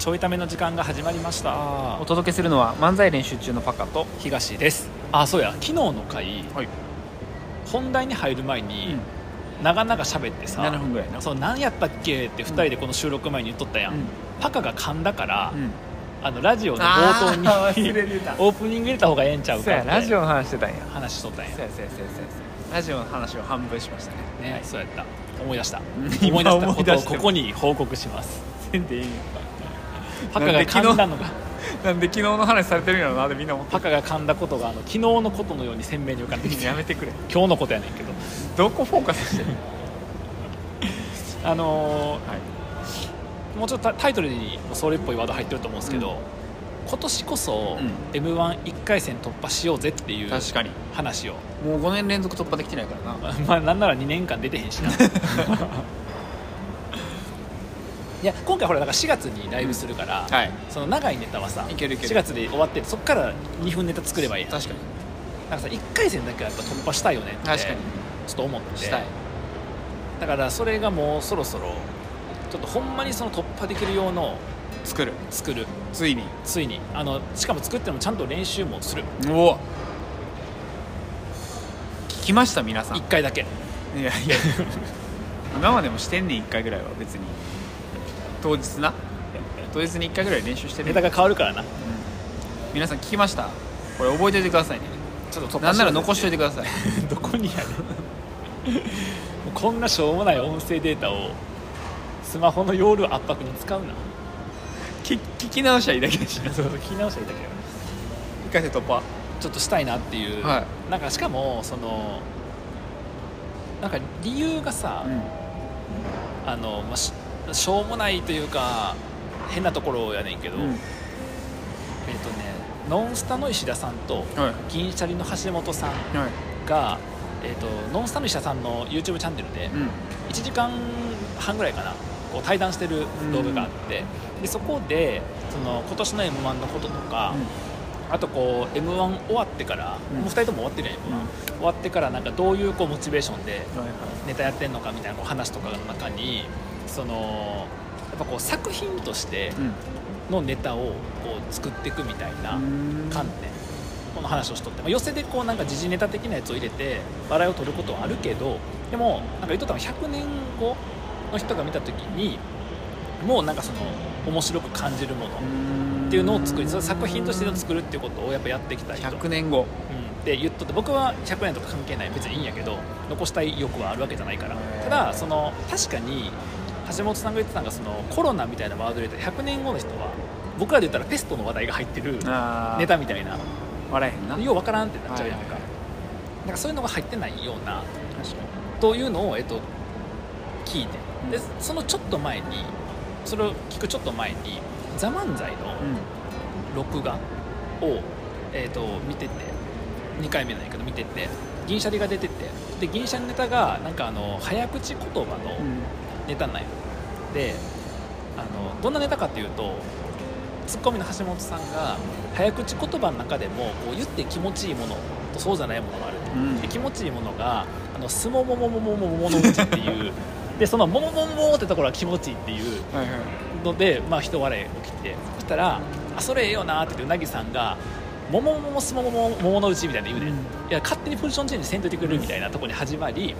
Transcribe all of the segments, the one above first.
ちょいための時間が始まりました。お届けするのは漫才練習中のパカと東です。あそうや。昨日の回はい。本題に入る前に、長々喋ってさ7分ぐらいな。そう何やったっけって2人でこの収録前に言っとったやん、うん。パカが噛んだから、うん。あのラジオの冒頭にオープニング入れた方がええんちゃうそうかって。やラジオの話してたんや。話しとったんや。そうやそうやそうやそうや。ラジオの話を半分しましたね。ね、はい。そうやった。思い出した。ん。思い出した。ことをここに報告します。せんでいいパカが噛んだのが。なんで昨日の話されてるんやろなでみんな思って。パカが噛んだことがあの昨日のことのように鮮明に浮かんできて。やめてくれ。今日のことやねんけど。どこフォーカスしてるあのはい。ーもうちょっとタタイトルにもそれっぽいワード入ってると思うんですけど、今年こそうん。m 1 1回戦突破しようぜっていう確かに。話を、もう5年連続突破できてないからな。まあなんなら2年間出てへんしな いや今回ほらだから4月にライブするから、はい。その長いネタはさいけるいける。4月で終わってそっから2分ネタ作ればいい確かに。なんかさ1回戦だけはやっぱ突破したいよねって確かに。ちょっと思って。したい。だからそれがもうそろそろちょっとほんまにその突破できる用の作る。作る。ついに。ついに。あのしかも作ってもちゃんと練習もする。おお。聞きました皆さん。い1回だけ。やいや。今までもしてんねん1回ぐらいは別に当日な？当日に1回ぐらい練習してるネタが変わるからな。皆さん聞きました？これ覚えておいてくださいね。ちょっと突破なんなら残しといててください。どこにやねんもうこんなしょうもない音声データをスマホの容量圧迫に使うな。聞聞き直しはいいだけでしょそう聞き直したらいいだけど1回戦突破。ちょっとしたいなっていう、はなんかしかもそのなんか理由がさ、あの、まあ、ししょうもないというか変なところやねんけど、うん。えっ、とねノンスタの石田さんとはい。銀シャリの橋本さんはい。が、えー、とノンスタの石田さんの YouTube チャンネルでうん。1時間半ぐらいかなこう対談してる動画があって、でそこでその今年の m 1のこととか、あとこう m 1終わってから、うん。もう2人とも終わってるやん m 1、終わってからなんかどういうこうモチベーションではいネタやってんのかみたいな話とかの中にそのやっぱこう作品としてのネタをこう作っていくみたいな観点。この話をしとって、まあ、寄せでこうなんか時事ネタ的なやつを入れて笑いを取ることはあるけどでもなんか言っとったのは100年後の人が見た時にもうなんかその面白く感じるものっていうのを作りそれ作品としての作るっていうことをやっぱやってきた人。100年後。うん、って言っとって僕は100年とか関係ない。別にいいんやけど残したい欲はあるわけじゃないから。ただその確かに橋本さんが言ってたのがそのコロナみたいなワードで言ったら100年後の人は僕らで言ったらペストの話題が入ってるあネタみたいな。笑えへんな。ようわからんってなっちゃうやんか,、なんかそういうのが入ってないようなというのを、えっと、聞いて。でうん。そのちょっと前にそれを聞くちょっと前に「ザ漫才のに録画を、えー、と見てて2回目なんやけど見てて銀シャリが出ててで銀シャリネタがなんかあの早口言葉のネタなんよであのどんなネタかっていうとツッコミの橋本さんが早口言葉の中でもこう言って気持ちいいものとそうじゃないものがあると、うん。で気持ちいいものが「あのすももももももものうち」っていうでその「ももももも」ってところが気持ちいいっていうはいはいので、まあ、人笑い起きてそしたら「あそれええよな」って言ってうなぎさんが「ももももすももももものうち」みたいな言うね、ん、いや勝手にポジションチェンジせんといてくれるみたいなところに始まり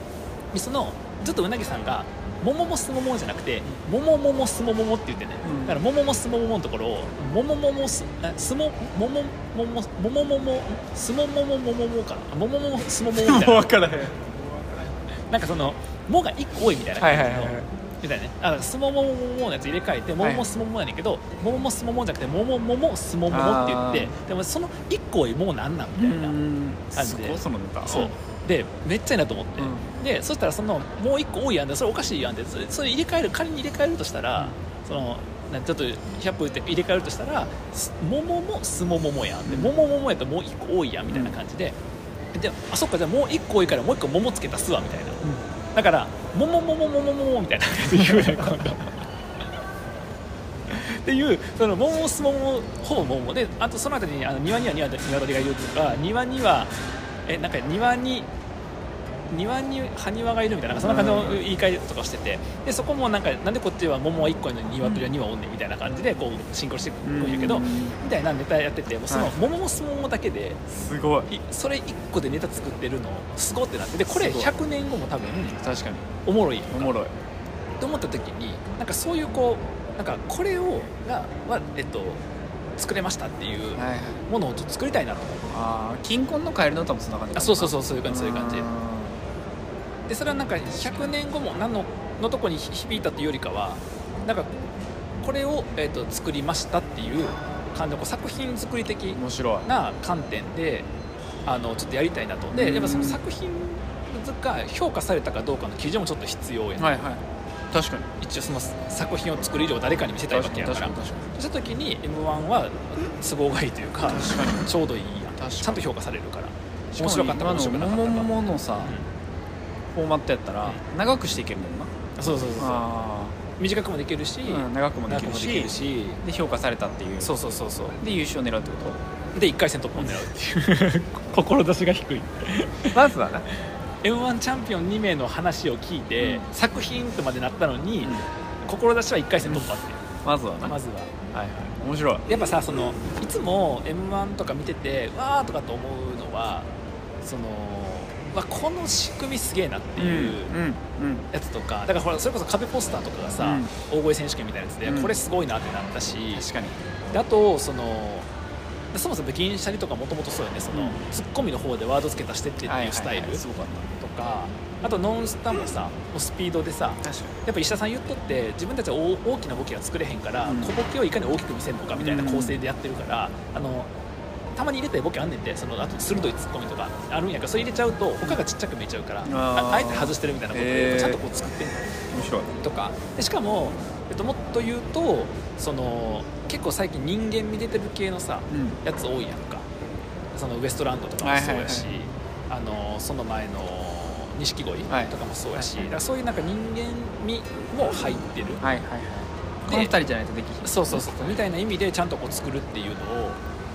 でそのずっとうなぎさんが「もももすもも」じゃなくて「ももももすももも」って言ってね、うん。だから「もももすももも」のところを「ももももすあすもももももももももすももももももかな。ももももすもももみたいな。分からへん。なんかその「も」が1個多いみたいな感じの、はいはいはいはいみたいなね。あすももももものやつ入れ替えてもももすももやねんけど、もももすももじゃなくてももももすもももって言ってあでもその1個多いもうなんなんみたいな、感じで。そのネタ。そう。でめっちゃいいなと思って、うでそしたらそのもう1個多いやんでそれおかしいやんってそれそれ入れ替える仮に入れ替えるとしたら、そのなちょっと100歩言って入れ替えるとしたらすもももすもももやんでうん。ももももやったらもう1個多いやんみたいな感じで、であそっかじゃあもう1個多いからもう1個ももつけたすわみたいな、だからももももももももみたいな感じで言うね今度っていうそのももすももほぼももであとその後にあの庭には庭鶏がいるとか庭にはえなんか庭に庭に埴輪がいるみたいなそんな感じの言い換えとかしててでそこもなんかなんでこっちは桃は1個やのに鶏は2羽おんねんみたいな感じでこうシンクロしてくるんやけどうん。みたいなネタやっててもうそのはい。桃も相撲だけですごい。いそれ1個でネタ作ってるのすごってなってでこれすごい。100年後も多分確かに。おもろいおもろい。と思った時になんかそういうこうなんかこれをがは、えっと、作れましたっていうはいはい。ものをちょっと作りたいなと思うああ金婚のカエルの歌もそんな感じあそうそうそうそういう感じそういう感じ。んでそれはなんか100年後も何ののとこに響いたというよりかはなんかこれを、えっと作りましたっていう感じのこう作品作り的面白い。な観点であのちょっとやりたいなと。でうん。やっぱその作品が評価されたかどうかの基準もちょっと必要やん、はいはい。確かに。一応その作品を作る以上誰かに見せたいわけやから。そうした時に m 1は都合がいいというか確かに。ちょうどいいやちゃんと評価されるから。に面白かったか面白くなかったかも。もものさ、フォーマットやったらう長くしていけるもんな。うんそうそうそうそう。あ短くもできるし、あ、うん、長くもできるし。で評価されたっていう。そうそうそうそう。で優勝狙うってこで1回戦突破を狙うっていう。志が低い。と まずはな。m 1チャンピオン2名の話を聞いて、うん。作品とまでなったのに、うん。志は1回戦突破っていう、まずはな。まずは。はいはい。面白い。やっぱさそのいつも m 1とか見ててわーとかと思うのはそのわこの仕組みすげえなっていううんうんやつとかだからほらそれこそ壁ポスターとかがさ、大声選手権みたいなやつで、うん。これすごいなってなったし確かに。であとそのでそもそも銀シャリとかもともとそうよねその、うん。ツッコミの方でワード付け足してってっていうスタイルとすごかっかあとノンスタもさもうスピードでさやっぱ石田さん言っとって自分たちは大大きなボケが作れへんから、うん。小ボケをいかに大きく見せるのかみたいな構成でやってるから、あのたまに入れたいボケあんねんてそのあと鋭いツッコミとかあるんやけどそれ入れちゃうと他がちっちゃく見えちゃうからあえて外してるみたいなことへー。をちゃんとこう作ってんのに面白い。とか。でしかも、えっと、もっと言うとその結構最近人間味出てる系のさうん。やつ多いやんか。そのウエストランドとかもそうやし、はいあのその前の錦鯉はい。とかもそうやし、はいそういうなんか人間味も入ってる、はいはいはい。この二人じゃないとできひん。そうそうそう。みたいな意味でちゃんとこう作るっていうのを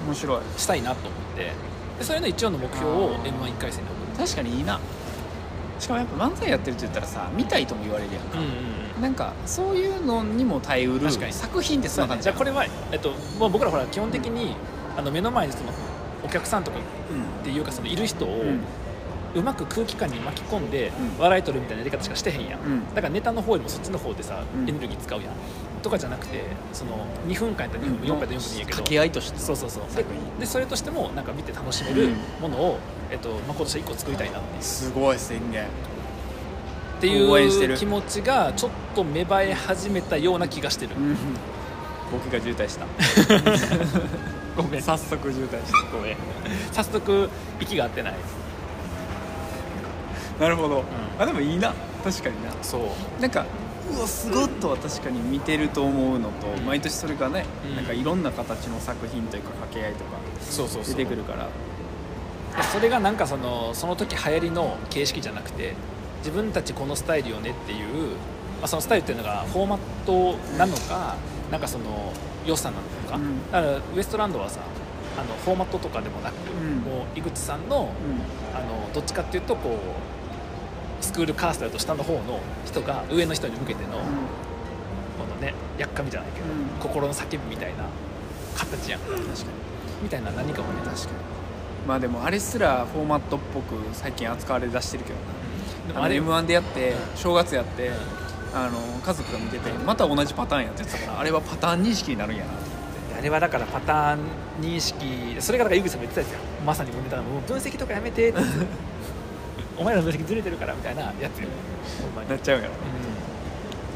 面白い。したいなと思って。でそれの一応の目標を m 1 1回戦で送確かにいいな。しかもやっぱ漫才やってるって言ったらさ見たいとも言われるやんか、るうんうん。なんかそういうのにも耐えうる確かに。作品ってそんな感じじゃあこれは、えっと、もう僕らほら基本的にあの目の前にそのお客さんとかうっていうかそのいる人を、ん。うまく空気感に巻き込んでうん。笑い取るみたいなやり方しかしてへんやん、うん。だからネタの方よりもそっちの方でさ、うん。エネルギー使うやんとかじゃなくてその2分間やったら2分、4分やったら4分でいいんやけど。掛け合いとして。そうそうそう。でそれとしてもなんか見て楽しめるものを、えっとまあ、今年は1個作りたいなっていう。すごい宣言。っていう気持ちがちょっと芽生え始めたような気がしてる、うん。僕が渋滞した。ごめん。早速渋滞した。ごめん。早速息が合ってない。なるほど、ん。あでもいいな。確かにな。そう。なんかうわすごっとは確かに見てると思うのと、うん。毎年それがね、うん。なんかいろんな形の作品というか掛け合いとか。そうそうそう。出てくるから。それがなんかそのその時流行りの形式じゃなくて自分たちこのスタイルよねっていう、まあ、そのスタイルっていうのがフォーマットなのかなんかその良さなのか、うん。だからウエストランドはさあのフォーマットとかでもなく、うん。もう井口さんのあのどっちかっていうとこうスクールカーストだと下の方の人が上の人に向けての、このねやっかみじゃないけど、うん。心の叫びみたいな形やん。確かに。みたいな何かをね。確かに。まあでもあれすらフォーマットっぽく最近扱われ出してるけどな。あれでもあれ m 1でやって正月やってあの家族が見ててまた同じパターンやって言ってたからあれはパターン認識になるんやな。あれはだからパターン認識それがだから井口さんも言ってたんですよ。まさにもうネタのもう分析とかやめてって お前らの分析ずれてるからみたいなやつに なっちゃうやろ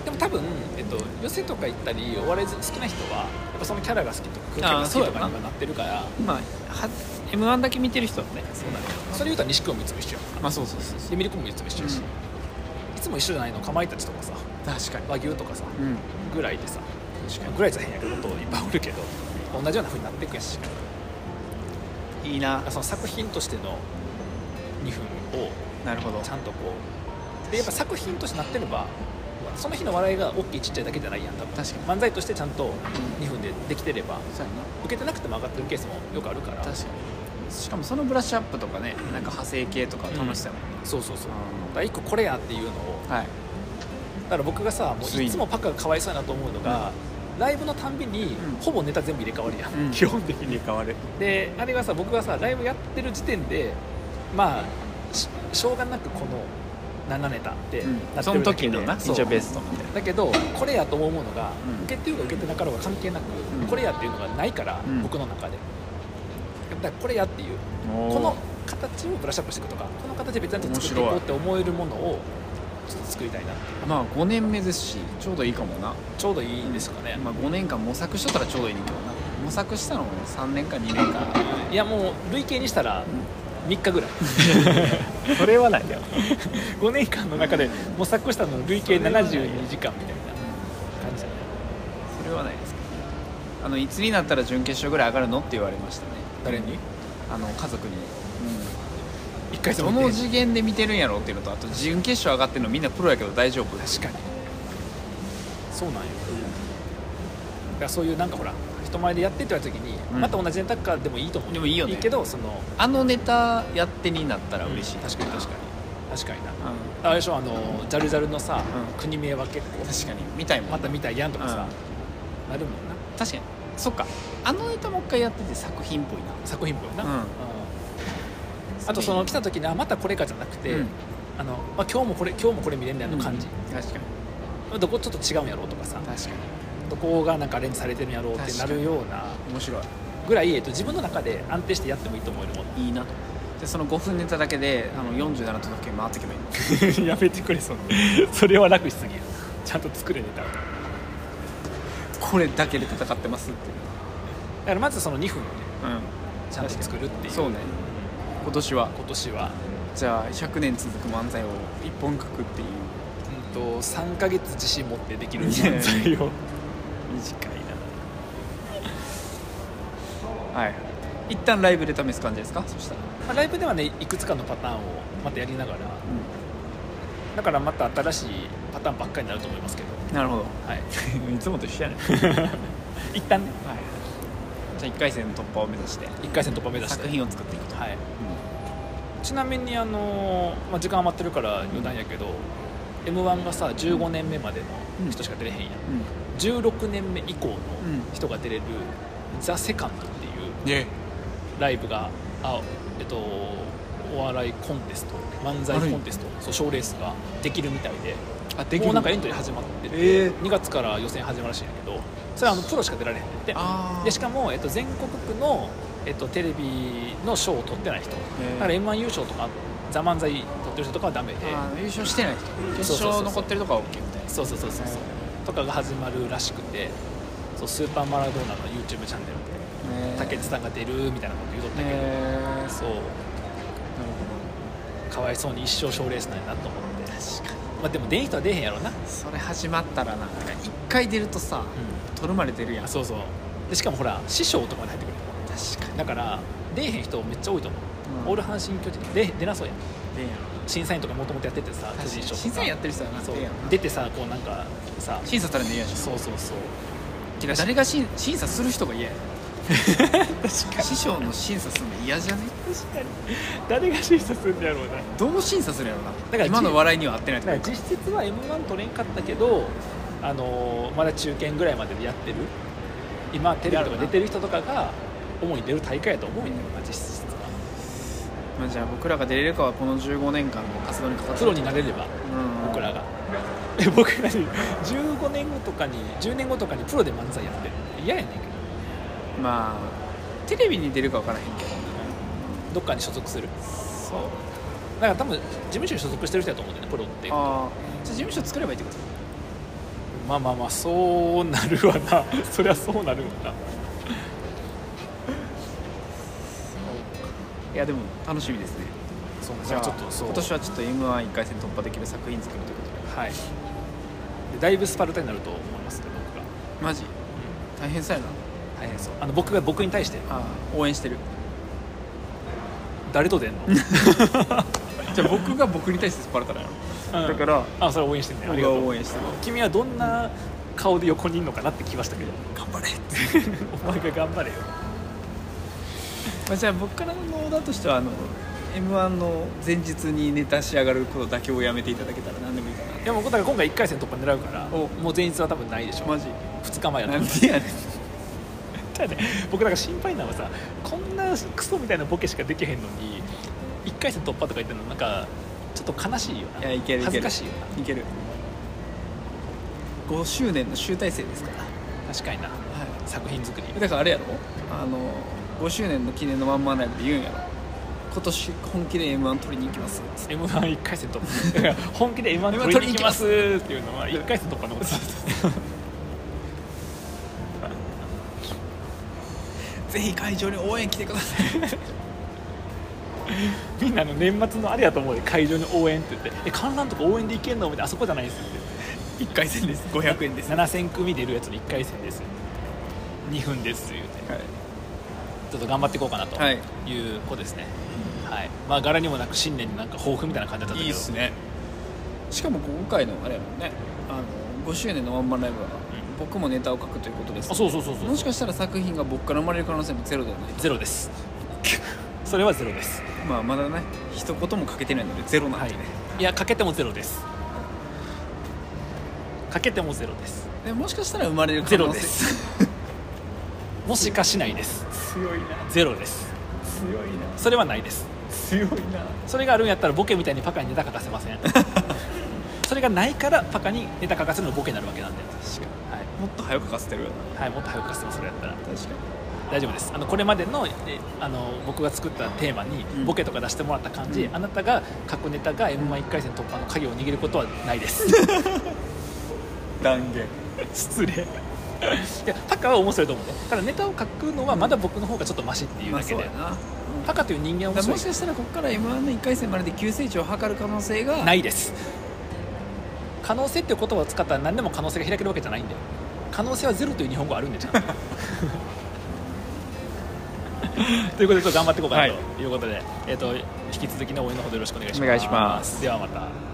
でも多分、えっと、寄せとか行ったりお笑い好きな人はやっぱそのキャラが好きとか空気が好きとかにはなってるか。らまあは m 1だけ見てる人はね。そうなるけどそれ言うたら錦鯉もいつも一緒やん。まあそうそうそうでミルクもいつも一緒やし、うん。いつも一緒じゃないのかまいたちとかさ。確かに。和牛とかさ。うん。ぐらいでさ。ぐらいじゃへんやけどといっぱいおるけど同じような風になっていくやんし。いいな。その作品としての2分をなるほど。ちゃんとこう。でやっぱ作品としてなってればその日の笑いが大きいちっちゃいだけじゃないやん多分。確かに。漫才としてちゃんと2分でできてればそうやな。受けてなくても上がってるケースもよくあるから。確かに。しかもそのブラッシュアップとかねなんか派生系とか楽しさも、そうそうそう。だうから一個これやっていうのをんはい。だから僕がさもうにいつもパカがかわいそうやなと思うのが、ライブのたんびに、ん。ほぼネタ全部入れ替わりやん、うん。基本的に。入れ替わる。であれがさ僕がさライブやってる時点でまあししょうがなくこの7ネタってうん。なってそのるだけで、時のなそう。一応ベストみたいな。だけどこれやと思うものが、うん。受けてるか受けてなかろうが関係なく、うん。これやっていうのがないから、うん。僕の中で。だからこれやっていうこの形をブラッシュアップしていくとかこの形で別に作っていこうって思えるものをちょっと作りたいなっていう。まあ5年目ですしちょうどいいかもな、ちょうどいいですかね、まあ、5年間模索しとったらちょうどいいねんけどな。模索したのも3年か2年か。いやもう累計にしたら3日ぐらい。それはないよ。5年間の中で模索したの累計72時間みたいな感じだね。それはないですけどあのいつになったら準決勝ぐらい上がるのって言われましたね。誰に？あの家族に、1回戦どもの次元で見てるんやろっていうのとあと準決勝上がってるのみんなプロやけど大丈夫？確かに。そうなんよ。だからそういうなんかほら人前でやってって言われた時に、うん。また同じネタかでもいいと思う。でもいいよね。いいけどそのあのネタやってになったら嬉しい、確かに確かに。確かにな。うん。あれでしょあのジャルジャルのさ、うん。国名は結構確かに。見たいもんまた見たいやんとかさ、なるもんな。確かに。そっか。あのネタもう一回やってて作品っぽいな。作品分な、うん。あとその来た時にあまたこれかじゃなくて、うん。あのまあ、今日もこれ今日もこれ見れんねやの感じ、確かに。どこちょっと違うんやろうとかさ。確かにどこがなんかアレンジされてるんやろうってなるような面白いぐらい、えっと、自分の中で安定してやってもいいと思えるものいいなと。でその5分ネタだけであの47都道府県回ってけばいいの？やめてくれそ それは楽しすぎる。ちゃんと作れネタだかこれだけで戦ってますっていう。らまずその2分をねうん。ちゃんと作るっていう。そうね。今年は。今年は、じゃあ100年続く漫才を一本書くっていう。うん、と3ヶ月自信持ってできる漫才を短いな。はい。一旦ライブで試す感じですか？そしたら。まあ、ライブではねいくつかのパターンをまたやりながら。だからまた新しいパターンばっかりになると思いますけど。なるほど。はい。いつもと一緒やね 一旦ね。はい。じゃあ1回戦突破を目指して。1回戦突破目指して。作品を作っていくと。はい。ちなみにあのーまあ、時間余ってるから余談やけど、m 1がさ15年目までの人しか出れへんやん、うん。16年目以降のん。人が出れる「ザ・セカンドっていうでライブがあえっとお笑いコンテスト漫才コンテストそう賞レースができるみたいで。あできる。もうなんかエントリー始まってて、えー。2月から予選始まるらしいんやけどそれはあのプロしか出られへんって。でしかも、えっと、全国区の、えっと、テレビの賞を取ってない人。だから m 1優勝とか「ザ漫才取ってる人とかはダメ。で優勝してない人。決そうそうそうそう。勝残ってるとかは OK みたいな。そうそうそうそうそう。とかが始まるらしくて。そうスーパーマラドーナの YouTube チャンネルで竹内さんが出るみたいなこと言うとったけど、えー。そう。かわいそうに一生賞レースなんやなと思って。確かに。まあでも出ん人は出へんやろな、それ始まったらな。一回出るとさ取るまで出るやん。あそうそう。でしかもほら師匠とかまで入ってくる。確かだから出えへん人めっちゃ多いと思う、うん。オール阪神・巨人出出なそうや。ん出んやろ審査員とかもともとやっててさ審査員やってる人はなそう。出てさこうなんかさ。審査されるの嫌やしそうそうそう。誰が審審査する人が嫌や。師匠の審査するの嫌じゃね？確かに。誰が審査するんやろうな。どう審査するやろな？だから今の笑いには合ってないとか。実質は m 1取れんかったけど、あのーまだ中堅ぐらいまででやってる。今テレビとか出てる人とかが主に出る大会やと思うんだよな実質。はまあ、じゃあ僕らが出れるかはこの15年間の活動にかかってプロになれればうん。僕らが。え僕らに15年後とかに10年後とかにプロで漫才やってる。嫌やねんけど。まあテレビに出るか分からへんけど。どっかに所属する。そう。だから多分事務所に所属してる人だと思うんだよねプロって。ああじゃあ事務所作ればいいってこと？まあまあまあそうなるわな。そりゃそうなるわなやでも楽しみですね。そうじゃあちょっとそう。今年はちょっと m 1 1回戦突破できる作品作るということではい。でだいぶスパルタになると思いますね僕がマジ？大変そうやな。大変そう。あの僕が僕に対して。応援してる。誰と出んの？じゃあ僕が僕に対してスパルタなのうん。だからあそれ応援してんねあ僕りが応援してる君はどんな顔で横にいんのかなって聞きましたけど。頑張れ お前が頑張れよまあじゃあ僕からのオーダーとしてはあの m 1の前日にネタ仕上がることだけをやめていただけたら何でもいいかいやもうだから今回1回戦突破狙うからお。もう前日は多分ないでしょなマジ。2日前やと。なんでやねん。僕なんか心配なのはさこんなクソみたいなボケしかできへんのに1回戦突破とか言ってるのなんかちょっと悲しいよな。いやいけるいける。恥ずかしいよな。いける。5周年の集大成ですから。確かにな。は作品作り。いだからあれやろ？あの5周年の記念のワンマンライブで言うんやろ。今年本気で m 1取りに行きます。m 1 1回戦突破。本気で m 1取りに行きます。っていうのは1回戦突破のこと。ぜひ会場に応援来てください。みんなの年末のあれやと思うで会場に応援って言って「え観覧とか応援で行けんの?」みたいな。あそこじゃないですって。1回戦です。500円です。7000組出るやつの1回戦です。2分です言うて。はいちょっと頑張っていこうかなとはい。いう子ですね。はい。まあ柄にもなく新年になんか抱負みたいな感じだったけど。いいっすね。しかも今回のあれやもんね。あの5周年のワンマンライブは、僕もネタを書くということですあそうそうそうそうもしかしたら作品が僕から生まれる可能性もゼロではない。ゼロです。それはゼロです。まあまだね一言も書けてないのでゼロなんはいでね、い。やかけてもゼロです。かけてもゼロです。でもしかしたら生まれる可ゼロ能性ですもしかしないです。強いな。ゼロです。強いな。それはないです。強いな。それがあるんやったらボケみたいにパカにネタ書かせません。それがないからパカにネタ書かせるのボケになるわけなんで、確かはい。にもっと早く書かせてる。よなはい、もっと早く書かせてますそれやったら。確か大丈夫です。あのこれまでのえあの僕が作ったテーマにうん。ボケとか出してもらった感じ、うん。あなたが書くネタが m 1 1回戦突破の鍵を握ることはないです。に 断言。失礼 いやパカは面白いと思うね。ただネタを書くのはまだ僕の方がちょっとマシっていうまだけで、あそうやな。パカという人間は面白い。もしかしたらここから m 1の1回戦までで急成長を図る可能性がないです。可能性っていう言葉を使ったら何でも可能性が開けるわけじゃないんだよ。可能性はゼロという日本語あるんでちゃんと。ということでちょっと頑張っていこうかなとい。うことで、えー、と引き続きの応援のほどよろしくお願いします。お願いします。ではまた